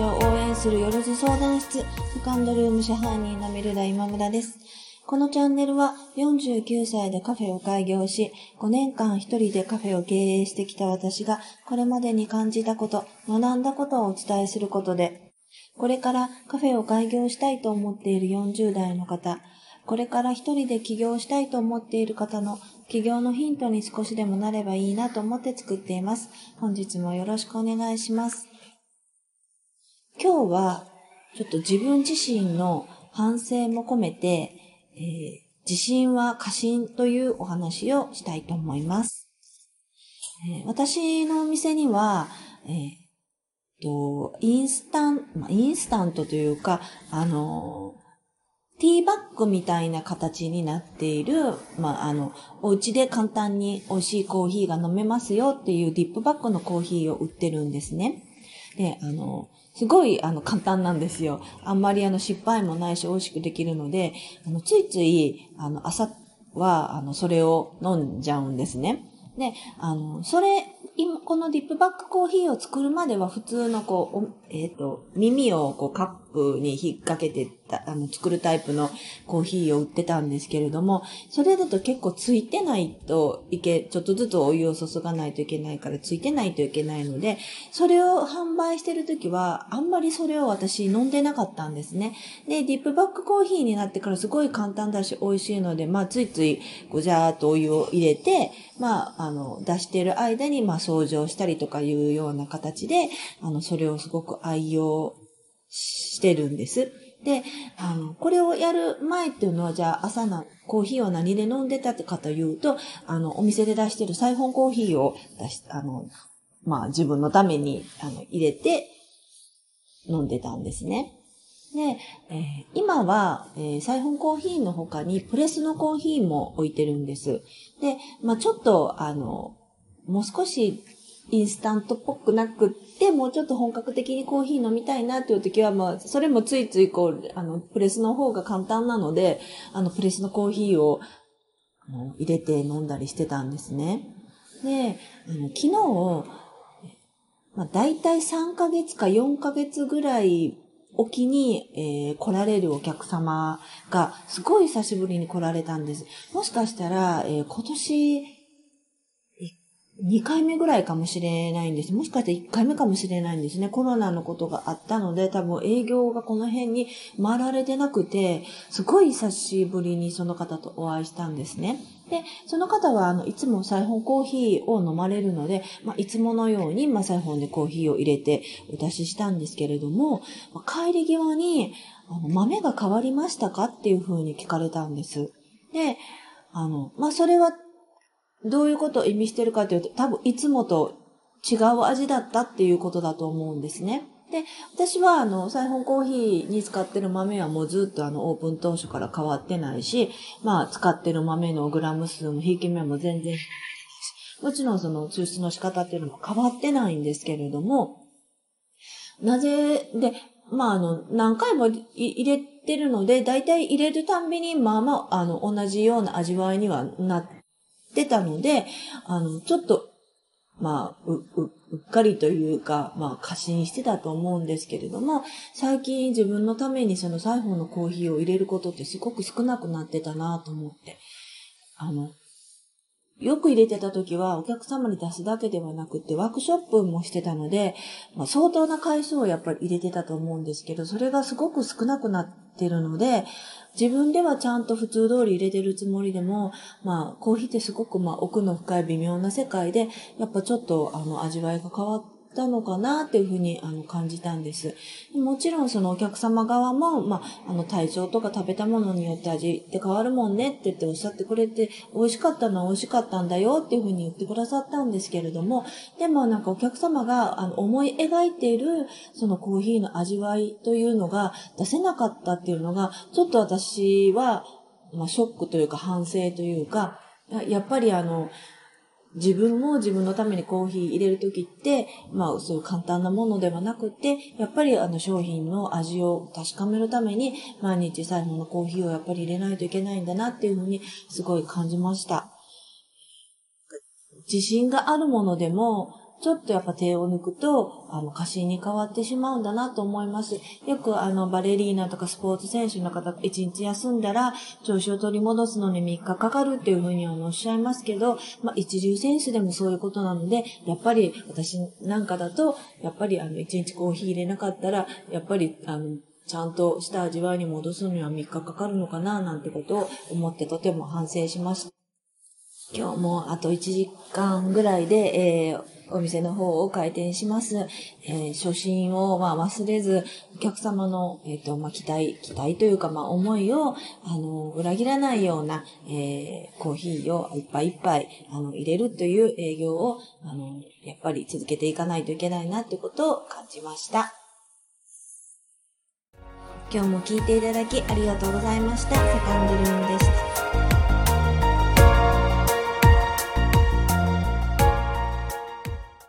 を応援するよろず相談室、セカンドルーム支配人のミルダ今村です。このチャンネルは49歳でカフェを開業し、5年間一人でカフェを経営してきた私が、これまでに感じたこと、学んだことをお伝えすることで、これからカフェを開業したいと思っている40代の方、これから一人で起業したいと思っている方の起業のヒントに少しでもなればいいなと思って作っています。本日もよろしくお願いします。今日はちょっと自分自身の反省も込めて、えー、自信は過信というお話をしたいと思います。えー、私のお店には、えー、と、インスタン、まあ、インスタントというか、あのティーバッグみたいな形になっている、まあ、あの、お家で簡単に美味しいコーヒーが飲めますよっていうディップバッグのコーヒーを売ってるんですね。で、あの、すごい、あの、簡単なんですよ。あんまり、あの、失敗もないし、美味しくできるので、あの、ついつい、あの、朝は、あの、それを飲んじゃうんですね。で、あの、それ今、このディップバックコーヒーを作るまでは普通のこう、えっ、ー、と、耳をこうカップに引っ掛けてた、あの、作るタイプのコーヒーを売ってたんですけれども、それだと結構ついてないといけ、ちょっとずつお湯を注がないといけないからついてないといけないので、それを販売してるときは、あんまりそれを私飲んでなかったんですね。で、ディップバックコーヒーになってからすごい簡単だし美味しいので、まあ、ついつい、ごじゃーっとお湯を入れて、まあ、あの、出してる間に、まあ、掃除をしたりとかいうような形で、あの、それをすごく愛用してるんです。で、あの、これをやる前っていうのは、じゃあ朝な、コーヒーを何で飲んでたかというと、あの、お店で出してるサイフォンコーヒーを出し、あの、まあ自分のために、あの、入れて飲んでたんですね。で、えー、今は、えー、サイフォンコーヒーの他にプレスのコーヒーも置いてるんです。で、まあちょっと、あの、もう少しインスタントっぽくなくって、もうちょっと本格的にコーヒー飲みたいなっていう時は、まあ、それもついついこう、あの、プレスの方が簡単なので、あの、プレスのコーヒーを入れて飲んだりしてたんですね。で、あの昨日、まあ、大体3ヶ月か4ヶ月ぐらいおきに、えー、来られるお客様が、すごい久しぶりに来られたんです。もしかしたら、えー、今年、2回目ぐらいかもしれないんです。もしかして1回目かもしれないんですね。コロナのことがあったので、多分営業がこの辺に回られてなくて、すごい久しぶりにその方とお会いしたんですね。で、その方は、あの、いつもサイフォンコーヒーを飲まれるので、まあ、いつものように、まあ、サイフォンでコーヒーを入れてお出ししたんですけれども、帰り際に、あの、豆が変わりましたか？っていうふうに聞かれたんです。で、あの、まあ、それは、どういうことを意味してるかというと、多分いつもと違う味だったっていうことだと思うんですね。で、私はあの、サイフォンコーヒーに使ってる豆はもうずっとあの、オープン当初から変わってないし、まあ、使ってる豆のグラム数も、ひいき目も全然もちろんその抽出の仕方っていうのも変わってないんですけれども、なぜ、で、まあ、あの、何回も入れてるので、だいたい入れるたんびに、まあまあ、あの、同じような味わいにはなってたので、あの、ちょっとまあ、う、う、うっかりというか、まあ、過信してたと思うんですけれども、最近自分のためにそのサイフォンのコーヒーを入れることってすごく少なくなってたなと思って、あの、よく入れてた時はお客様に出すだけではなくてワークショップもしてたので、まあ、相当な回数をやっぱり入れてたと思うんですけど、それがすごく少なくなってるので、自分ではちゃんと普通通り入れてるつもりでも、まあ、コーヒーってすごくまあ奥の深い微妙な世界で、やっぱちょっとあの味わいが変わってたのかなっていうふうにあの感じたんです。もちろんそのお客様側も、まあ、あの体調とか食べたものによって味って変わるもんねって言っておっしゃってくれて、美味しかったのは美味しかったんだよっていうふうに言ってくださったんですけれども、でもなんかお客様があの思い描いているそのコーヒーの味わいというのが出せなかったっていうのが、ちょっと私は、まあ、ショックというか反省というか、やっぱりあの、自分も自分のためにコーヒー入れるときって、まあそういう簡単なものではなくて、やっぱりあの商品の味を確かめるために、毎日最後のコーヒーをやっぱり入れないといけないんだなっていうふうにすごい感じました。自信があるものでも、ちょっとやっぱ手を抜くと、あの、過信に変わってしまうんだなと思います。よくあの、バレリーナとかスポーツ選手の方、1日休んだら、調子を取り戻すのに3日かかるっていうふうにおっしゃいますけど、まあ、一流選手でもそういうことなので、やっぱり私なんかだと、やっぱりあの、1日コーヒー入れなかったら、やっぱりあの、ちゃんとした味わいに戻すのには3日かかるのかな、なんてことを思ってとても反省しました。今日もあと1時間ぐらいで、えー、お店の方を開店します。えー、初心を、ま、忘れず、お客様の、えっ、と、ま、期待、期待というか、ま、思いを、あの、裏切らないような、えー、コーヒーをいっぱいいっぱい、あの、入れるという営業を、あの、やっぱり続けていかないといけないな、ということを感じました。今日も聞いていただきありがとうございました。セカンドルームでした。